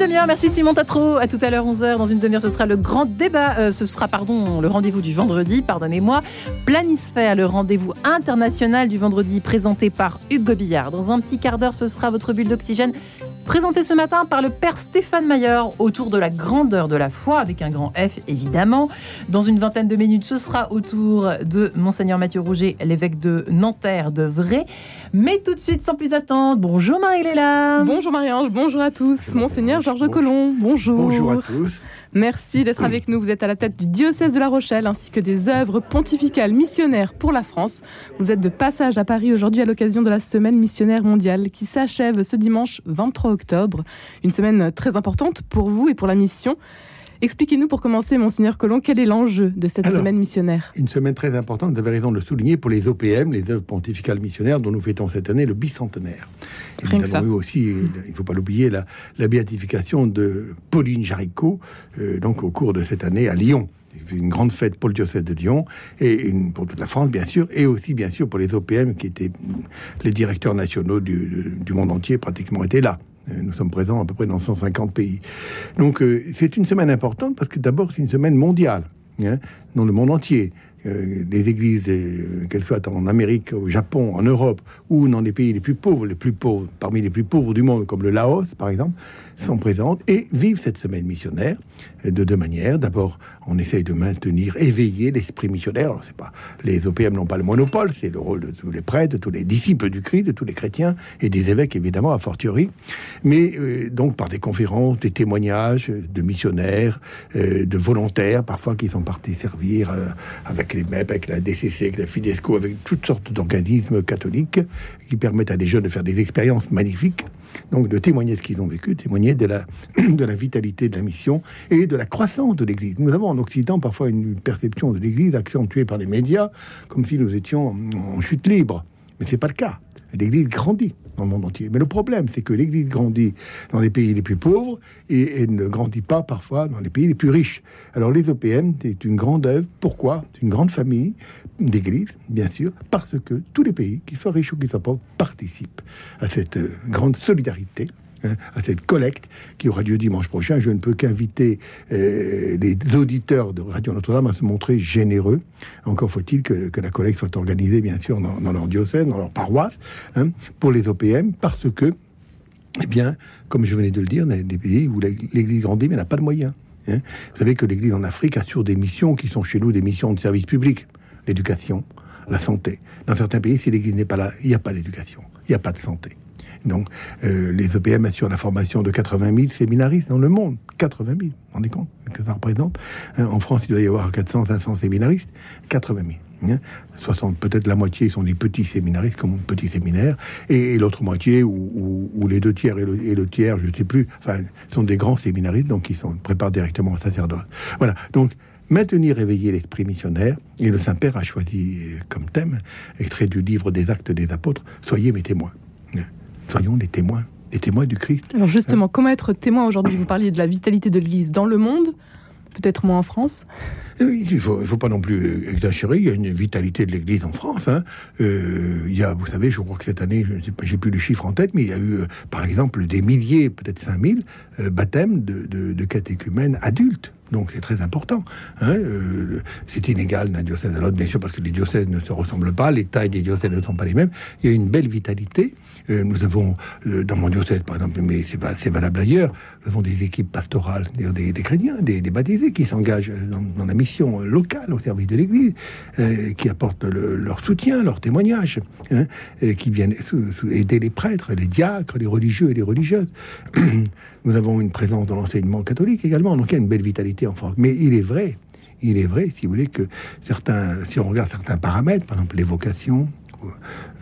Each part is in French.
Merci Simon Tatro. À tout à l'heure, 11h. Dans une demi-heure, ce sera le grand débat. Euh, ce sera, pardon, le rendez-vous du vendredi, pardonnez-moi. Planisphère, le rendez-vous international du vendredi présenté par Hugues Billard. Dans un petit quart d'heure, ce sera votre bulle d'oxygène présenté ce matin par le père Stéphane Mayer autour de la grandeur de la foi, avec un grand F évidemment. Dans une vingtaine de minutes, ce sera autour de Monseigneur Mathieu Rouget, l'évêque de Nanterre de Vrai. Mais tout de suite, sans plus attendre, bonjour Marie-Léla. Bonjour Marie-Ange, bonjour à tous. Monseigneur Georges Collomb, bonjour. Bonjour à tous. Merci d'être avec nous. Vous êtes à la tête du diocèse de La Rochelle ainsi que des œuvres pontificales missionnaires pour la France. Vous êtes de passage à Paris aujourd'hui à l'occasion de la semaine missionnaire mondiale qui s'achève ce dimanche 23 octobre. Une semaine très importante pour vous et pour la mission. Expliquez-nous pour commencer, Monseigneur Colomb, quel est l'enjeu de cette semaine missionnaire Une semaine très importante, vous avez raison de le souligner, pour les OPM, les œuvres pontificales missionnaires, dont nous fêtons cette année le bicentenaire. Rien nous avons eu aussi, il ne faut pas l'oublier, la, la, béatification de Pauline Jaricot, euh, donc au cours de cette année à Lyon une grande fête pour le diocèse de Lyon et une, pour toute la France, bien sûr, et aussi, bien sûr, pour les OPM qui étaient les directeurs nationaux du, du monde entier, pratiquement étaient là. Euh, nous sommes présents à peu près dans 150 pays. Donc euh, c'est une semaine importante parce que d'abord c'est une semaine mondiale, hein, dans le monde entier. Euh, les églises, qu'elles soient en Amérique, au Japon, en Europe, ou dans les pays les plus pauvres, les plus pauvres, parmi les plus pauvres du monde, comme le Laos par exemple, sont présentes et vivent cette semaine missionnaire de deux manières. D'abord, on essaye de maintenir, éveiller l'esprit missionnaire. c'est pas, les OPM n'ont pas le monopole, c'est le rôle de tous les prêtres, de tous les disciples du Christ, de tous les chrétiens et des évêques évidemment a fortiori. Mais euh, donc par des conférences, des témoignages de missionnaires, euh, de volontaires parfois qui sont partis servir euh, avec les MEP, avec la DCC, avec la Fidesco, avec toutes sortes d'organismes catholiques qui permettent à des jeunes de faire des expériences magnifiques donc de témoigner de ce qu'ils ont vécu, témoigner de la, de la vitalité de la mission et de la croissance de l'Église. Nous avons en Occident parfois une perception de l'Église accentuée par les médias, comme si nous étions en chute libre. Mais ce n'est pas le cas. L'Église grandit dans le monde entier. Mais le problème, c'est que l'Église grandit dans les pays les plus pauvres et, ne grandit pas parfois dans les pays les plus riches. Alors les OPM, c'est une grande œuvre. Pourquoi? C'est une grande famille d'églises, bien sûr, parce que tous les pays, qu'ils soient riches ou qu'ils soient pauvres, participent à cette euh, grande solidarité à cette collecte qui aura lieu dimanche prochain. Je ne peux qu'inviter euh, les auditeurs de Radio Notre-Dame à se montrer généreux. Encore faut-il que, la collecte soit organisée, bien sûr, dans, leur diocèse, dans leur paroisse, hein, pour les OPM, parce que, eh bien, comme je venais de le dire, dans des pays où l'Église grandit, mais n'a pas de moyens. Hein. Vous savez que l'Église en Afrique assure des missions qui sont chez nous des missions de service public, l'éducation, la santé. Dans certains pays, si l'Église n'est pas là, il n'y a pas d'éducation, il n'y a pas de santé. Donc, euh, les EPM assurent la formation de 80 000 séminaristes dans le monde. 80 000, vous vous rendez compte que ça représente hein, En France, il doit y avoir 400, 500 séminaristes. 80 000. 60, peut-être la moitié sont des petits séminaristes comme petits séminaires, et, l'autre moitié, ou, les deux tiers et le, tiers, je ne sais plus, sont des grands séminaristes, donc ils sont préparent directement au sacerdoce. Voilà, donc maintenir éveillé l'esprit missionnaire, et le Saint-Père a choisi comme thème, extrait du livre des Actes des Apôtres, Soyez mes témoins. Soyons des témoins, des témoins du Christ. Alors justement, comment être témoin aujourd'hui? Vous parliez de la vitalité de l'Église dans le monde, peut-être moins en France oui, il ne faut, pas non plus exagérer. Il y a une vitalité de l'Église en France. Hein. Euh, il y a, vous savez, je crois que cette année, je n'ai plus le chiffre en tête, mais il y a eu, euh, par exemple, des milliers, peut-être 5000 euh, baptêmes de, de, de catéchumènes adultes. Donc c'est très important. Hein, euh, c'est inégal d'un diocèse à l'autre, bien sûr, parce que les diocèses ne se ressemblent pas, les tailles des diocèses ne sont pas les mêmes. Il y a une belle vitalité. Euh, nous avons, euh, dans mon diocèse par exemple, mais c'est valable ailleurs, nous avons des équipes pastorales, des, des chrétiens, des, baptisés qui s'engagent dans, la mission locale au service de l'Église, qui apportent leur soutien, leur témoignage, hein, qui viennent aider les prêtres, les diacres, les religieux et les religieuses. Nous avons une présence dans l'enseignement catholique également, donc il y a une belle vitalité en France. Mais il est vrai, il est vrai, si vous voulez, que certains, si on regarde certains paramètres, par exemple les vocations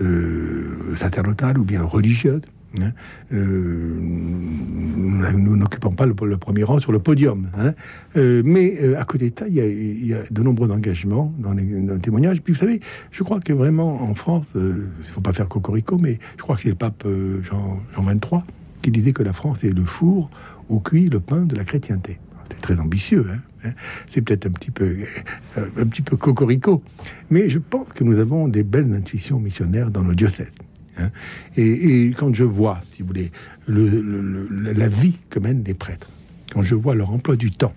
euh, sacerdotales ou bien religieuses, hein, euh, nous n'occupons pas le, premier rang sur le podium. Hein. Euh, mais à côté de ça, il y, a, de nombreux engagements dans les, témoignages. Puis vous savez, je crois que vraiment en France, il ne faut pas faire cocorico, mais je crois que c'est le pape Jean, Jean 23 qui disait que la France est le four où cuit le pain de la chrétienté. C'est très ambitieux, hein, hein. c'est peut-être un petit peu, euh, un petit peu cocorico, mais je pense que nous avons des belles intuitions missionnaires dans nos diocèses. hein. et, quand je vois, si vous voulez, la vie que mènent les prêtres, quand je vois leur emploi du temps,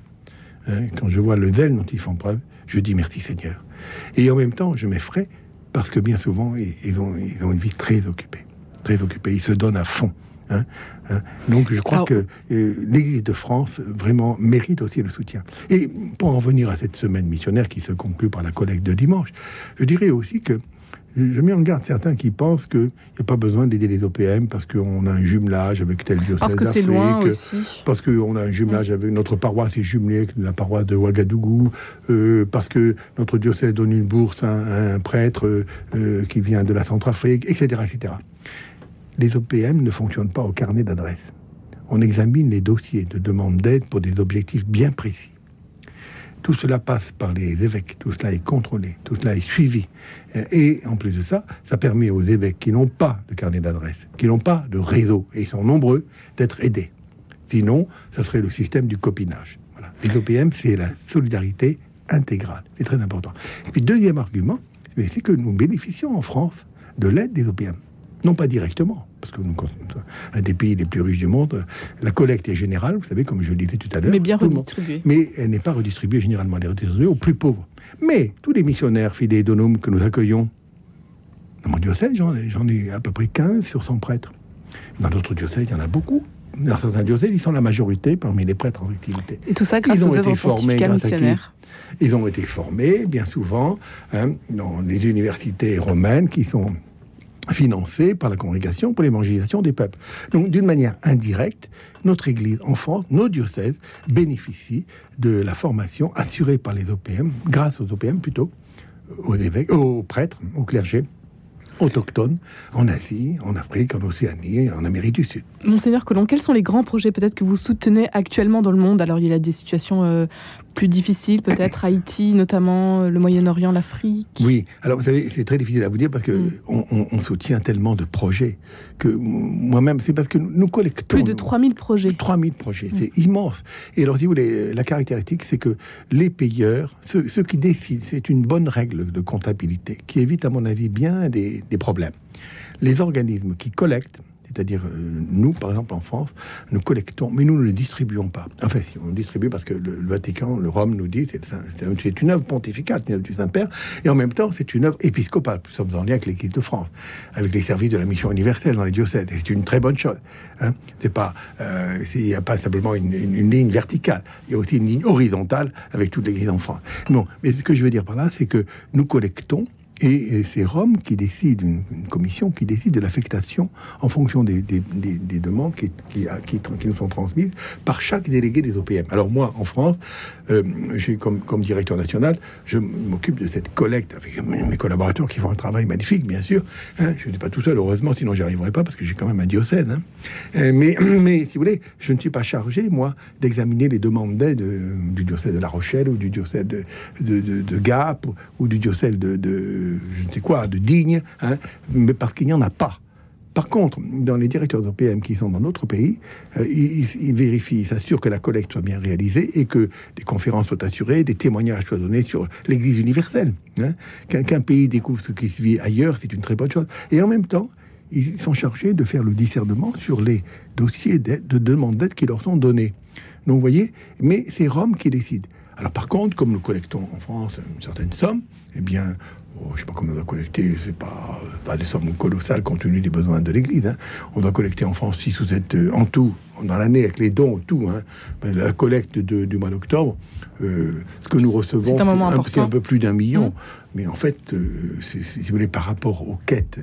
quand je vois le zèle dont ils font preuve, je dis merci Seigneur. Et en même temps, je m'effraie parce que bien souvent, ils ont, ils ont une vie très occupée. Très occupée. Ils se donnent à fond. Hein, hein. Donc je crois que euh, l'Église de France vraiment mérite aussi le soutien. Et pour en revenir à cette semaine missionnaire qui se conclut par la collecte de dimanche, je dirais aussi que je mets en garde certains qui pensent qu'il n'y a pas besoin d'aider les OPM parce qu'on a un jumelage avec tel diocèse Parce que c'est loin aussi. Parce qu'on a un jumelage mm. avec notre paroisse est jumelée avec la paroisse de Ouagadougou. Euh, parce que notre diocèse donne une bourse à, un prêtre euh, qui vient de la Centrafrique, etc., etc. Les OPM ne fonctionnent pas au carnet d'adresse. On examine les dossiers de demande d'aide pour des objectifs bien précis. Tout cela passe par les évêques, tout cela est contrôlé, tout cela est suivi. Et en plus de ça, ça permet aux évêques qui n'ont pas de carnet d'adresse, qui n'ont pas de réseau, et ils sont nombreux, d'être aidés. Sinon, ça serait le système du copinage. Les OPM, c'est la solidarité intégrale. C'est très important. Et puis, deuxième argument, c'est que nous bénéficions en France de l'aide des OPM. Non pas directement, parce que nous, un des pays les plus riches du monde, la collecte est générale, vous savez, comme je le disais tout à l'heure. Mais bien redistribuée. Mais elle n'est pas redistribuée généralement, elle est redistribuée aux plus pauvres. Mais tous les missionnaires fidèles donomes que nous accueillons, dans mon diocèse, j'en ai, à peu près 15 sur 100 prêtres. Dans d'autres diocèses, il y en a beaucoup. Dans certains diocèses, ils sont la majorité parmi les prêtres en activité. Et tout ça grâce ils ont aux été formés missionnaires. Ils ont été formés, bien souvent, hein, dans les universités romaines qui sont financé par la congrégation pour l'évangélisation des peuples. Donc, d'une manière indirecte, notre Église en France, nos diocèses, bénéficient de la formation assurée par les OPM, grâce aux OPM plutôt, aux évêques, aux prêtres, aux clergés, autochtones en Asie, en Afrique, en Océanie, en Amérique du Sud. Monseigneur Colomb, quels sont les grands projets peut-être que vous soutenez actuellement dans le monde? Alors il y a des situations euh, plus difficiles, peut-être Haïti notamment, euh, le Moyen-Orient, l'Afrique? Oui, alors vous savez, c'est très difficile à vous dire parce que mm. on, soutient tellement de projets que moi-même, c'est parce que nous collectons... Plus de 3000 projets. 3000 projets, c'est mm. immense. Et alors si vous voulez, la caractéristique, c'est que les payeurs, ceux, ceux qui décident, c'est une bonne règle de comptabilité qui évite à mon avis bien des des problèmes. Les organismes qui collectent, c'est-à-dire euh, nous, par exemple en France, nous collectons, mais nous ne les distribuons pas. Enfin, si on distribue parce que le, Vatican, le Rome nous dit c'est c'est une œuvre pontificale, une œuvre du Saint-Père, et en même temps c'est une œuvre épiscopale. Nous sommes en lien avec l'Église de France, avec les services de la mission universelle dans les diocèses. C'est une très bonne chose. Hein. C'est pas, euh, il n'y a pas simplement une, ligne verticale, il y a aussi une ligne horizontale avec toute l'Église en France. Non, mais ce que je veux dire par là, c'est que nous collectons et c'est Rome qui décide, une, commission qui décide de l'affectation en fonction des, demandes qui, nous sont transmises par chaque délégué des OPM. Alors moi, en France, euh, comme, directeur national, je m'occupe de cette collecte avec mes collaborateurs qui font un travail magnifique, bien sûr. Hein. je ne suis pas tout seul, heureusement, sinon j'y arriverais pas parce que j'ai quand même un diocèse. Hein. Euh, mais, si vous voulez, je ne suis pas chargé, moi, d'examiner les demandes d'aide euh, du diocèse de La Rochelle ou du diocèse de, Gap ou, du diocèse de je ne sais quoi, de digne, hein, mais parce qu'il n'y en a pas. Par contre, dans les directeurs OPM qui sont dans d'autres pays, euh, ils, vérifient, ils s'assurent que la collecte soit bien réalisée et que des conférences soient assurées, des témoignages soient donnés sur l'Église universelle. Hein. Qu'un pays découvre ce qui se vit ailleurs, c'est une très bonne chose. Et en même temps, ils sont chargés de faire le discernement sur les dossiers de demande d'aide qui leur sont donnés. Donc, vous voyez, mais c'est Rome qui décide. Alors, par contre, comme nous collectons en France une certaine somme, eh bien, je ne sais pas comment on doit collecter, c'est pas, pas des sommes colossales compte tenu des besoins de l'Église. Hein. On doit collecter en France 6 ou 7 euh, en tout, dans l'année, avec les dons, tout. Hein. Ben, la collecte du mois d'octobre, euh, ce que nous recevons, c'est un, peu plus d'un million. Mmh. Mais en fait, euh, si vous voulez, par rapport aux quêtes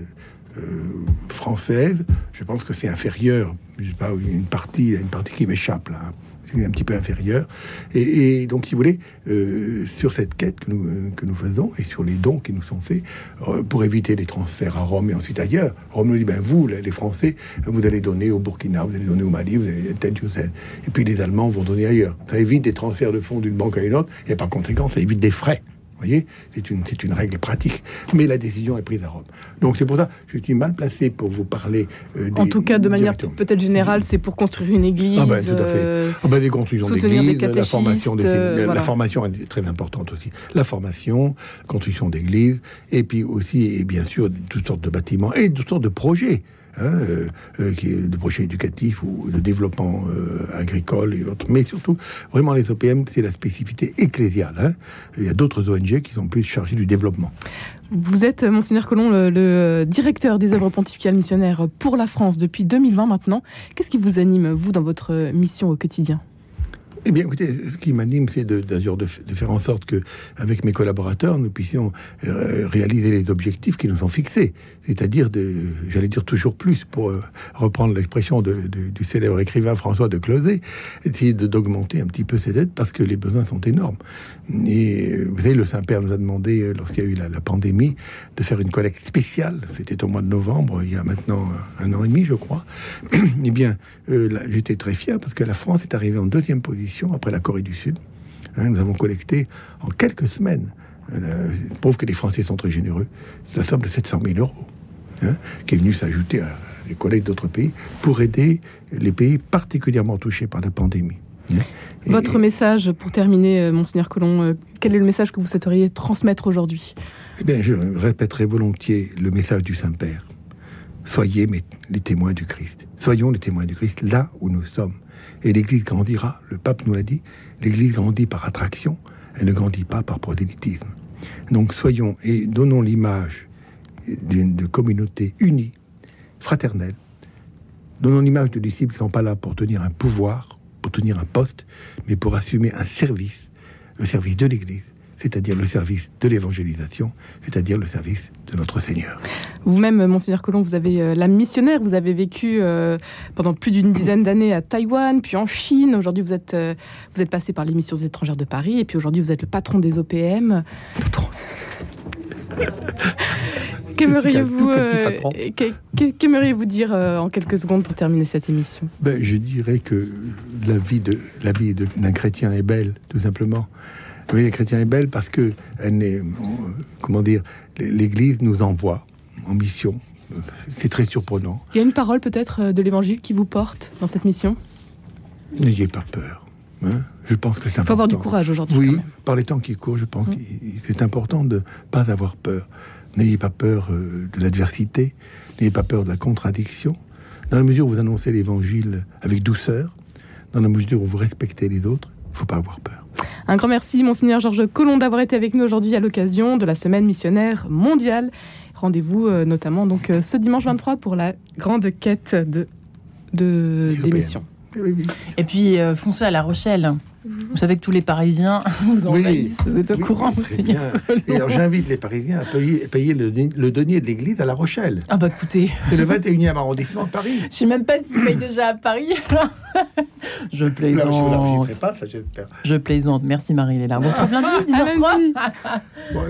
françaises, je pense que c'est inférieur. Je sais pas, une partie, une partie qui m'échappe là. Hein un petit peu inférieur. Et, donc, si vous voulez, euh, sur cette quête que nous, que nous faisons et sur les dons qui nous sont faits, euh, pour éviter les transferts à Rome et ensuite ailleurs, Rome nous dit, ben vous, les Français, vous allez donner au Burkina, vous allez donner au Mali, vous allez tel diocèse. Et puis les Allemands vont donner ailleurs. Ça évite des transferts de fonds d'une banque à une autre, et par conséquent, ça évite des frais. Voyez, c'est une, c'est une règle pratique. Mais la décision est prise à Rome. Donc c'est pour ça que je suis mal placé pour vous parler. euh, En tout cas, de manière peut-être générale, c'est pour construire une église. Ah ben, tout à fait. euh, Ah ben, des constructions d'églises, la formation, des, euh, la formation est très importante aussi. La formation, construction d'églises, et puis aussi, et bien sûr, toutes sortes de bâtiments et toutes sortes de projets. Hein, euh, euh, qui est de projets éducatifs ou de développement euh, agricole et autres. Mais surtout, vraiment, les OPM, c'est la spécificité ecclésiale. hein. Il y a d'autres ONG qui sont plus chargées du développement. Vous êtes, Monseigneur Colomb, le, le directeur des œuvres pontificales missionnaires pour la France depuis 2020 maintenant. Qu'est-ce qui vous anime, vous, dans votre mission au quotidien? Eh bien, écoutez, ce qui m'anime, c'est de, de, de faire en sorte que, avec mes collaborateurs, nous puissions euh, réaliser les objectifs qui nous sont fixés. C'est-à-dire j'allais dire toujours plus, pour euh, reprendre l'expression du célèbre écrivain François de Closet, essayer d'augmenter un petit peu ces aides parce que les besoins sont énormes. Et vous savez, le Saint-Père nous a demandé, euh, lorsqu'il y a eu la, pandémie, de faire une collecte spéciale. C'était au mois de novembre, il y a maintenant un, an et demi, je crois. eh bien, euh, j'étais très fier parce que la France est arrivée en deuxième position après la Corée du Sud. Hein, nous avons collecté en quelques semaines, euh, prouve que les Français sont très généreux, c'est la somme de 700 000 euros, hein, qui est venue s'ajouter à les collectes d'autres pays pour aider les pays particulièrement touchés par la pandémie. Et- Votre message, pour terminer, euh, Monseigneur Colomb, euh, quel est le message que vous souhaiteriez transmettre aujourd'hui? Eh bien, je répéterai volontiers le message du Saint-Père. Soyez les témoins du Christ. Soyons les témoins du Christ là où nous sommes. Et l'Église grandira, le pape nous l'a dit, l'Église grandit par attraction, elle ne grandit pas par prosélytisme. Donc soyons et donnons l'image d'une communauté unie, fraternelle. Donnons l'image de disciples qui ne sont pas là pour tenir un pouvoir, pour tenir un poste, mais pour assumer un service, le service de l'Église, c'est-à-dire le service de l'évangélisation, c'est-à-dire le service de notre Seigneur. Vous-même, Monseigneur Colomb, vous avez euh, l'âme missionnaire, vous avez vécu euh, pendant plus d'une dizaine d'années à Taïwan, puis en Chine. Aujourd'hui, vous êtes, euh, vous êtes passé par les missions étrangères de Paris, et puis aujourd'hui, vous êtes le patron des OPM. Qu'aimeriez-vous euh, qu'aimeriez-vous dire euh, en quelques secondes pour terminer cette émission? Ben, je dirais que la vie de la vie de- d'un chrétien est belle, tout simplement. La vie d'un chrétien est belle parce que elle n'est, euh, comment dire, l'Église nous envoie en mission. C'est très surprenant. Il y a une parole peut-être euh, de l'Évangile qui vous porte dans cette mission? N'ayez pas peur. hein. Je pense que c'est Il faut avoir du important. courage aujourd'hui. quand Oui, même. par les temps qui courent, je pense Mm. que c'est important de pas avoir peur. N'ayez pas peur euh, de l'adversité, n'ayez pas peur de la contradiction. Dans la mesure où vous annoncez l'évangile avec douceur, dans la mesure où vous respectez les autres, il ne faut pas avoir peur. Un grand merci, Monseigneur Georges Collomb, d'avoir été avec nous aujourd'hui à l'occasion de la semaine missionnaire mondiale. Rendez-vous euh, notamment donc euh, ce dimanche 23 pour la grande quête de, de Des des OPM. missions. Oui, oui. Et puis, euh, foncez à La Rochelle. Vous savez que tous les Parisiens vous Oui. envahissent. Vous êtes au Oui, courant, très bien. Et alors j'invite les Parisiens à payer, payer le, le denier de l'église à La Rochelle. Ah bah écoutez, C'est le 21e arrondissement de Paris. je sais même pas s'ils payent déjà à Paris. je Là, je vous plaisante. l'enregistrerai pas, ça j'espère. Je plaisante. Merci Marie-Léla. On retrouve lundi, À 10h03. lundi. Bon,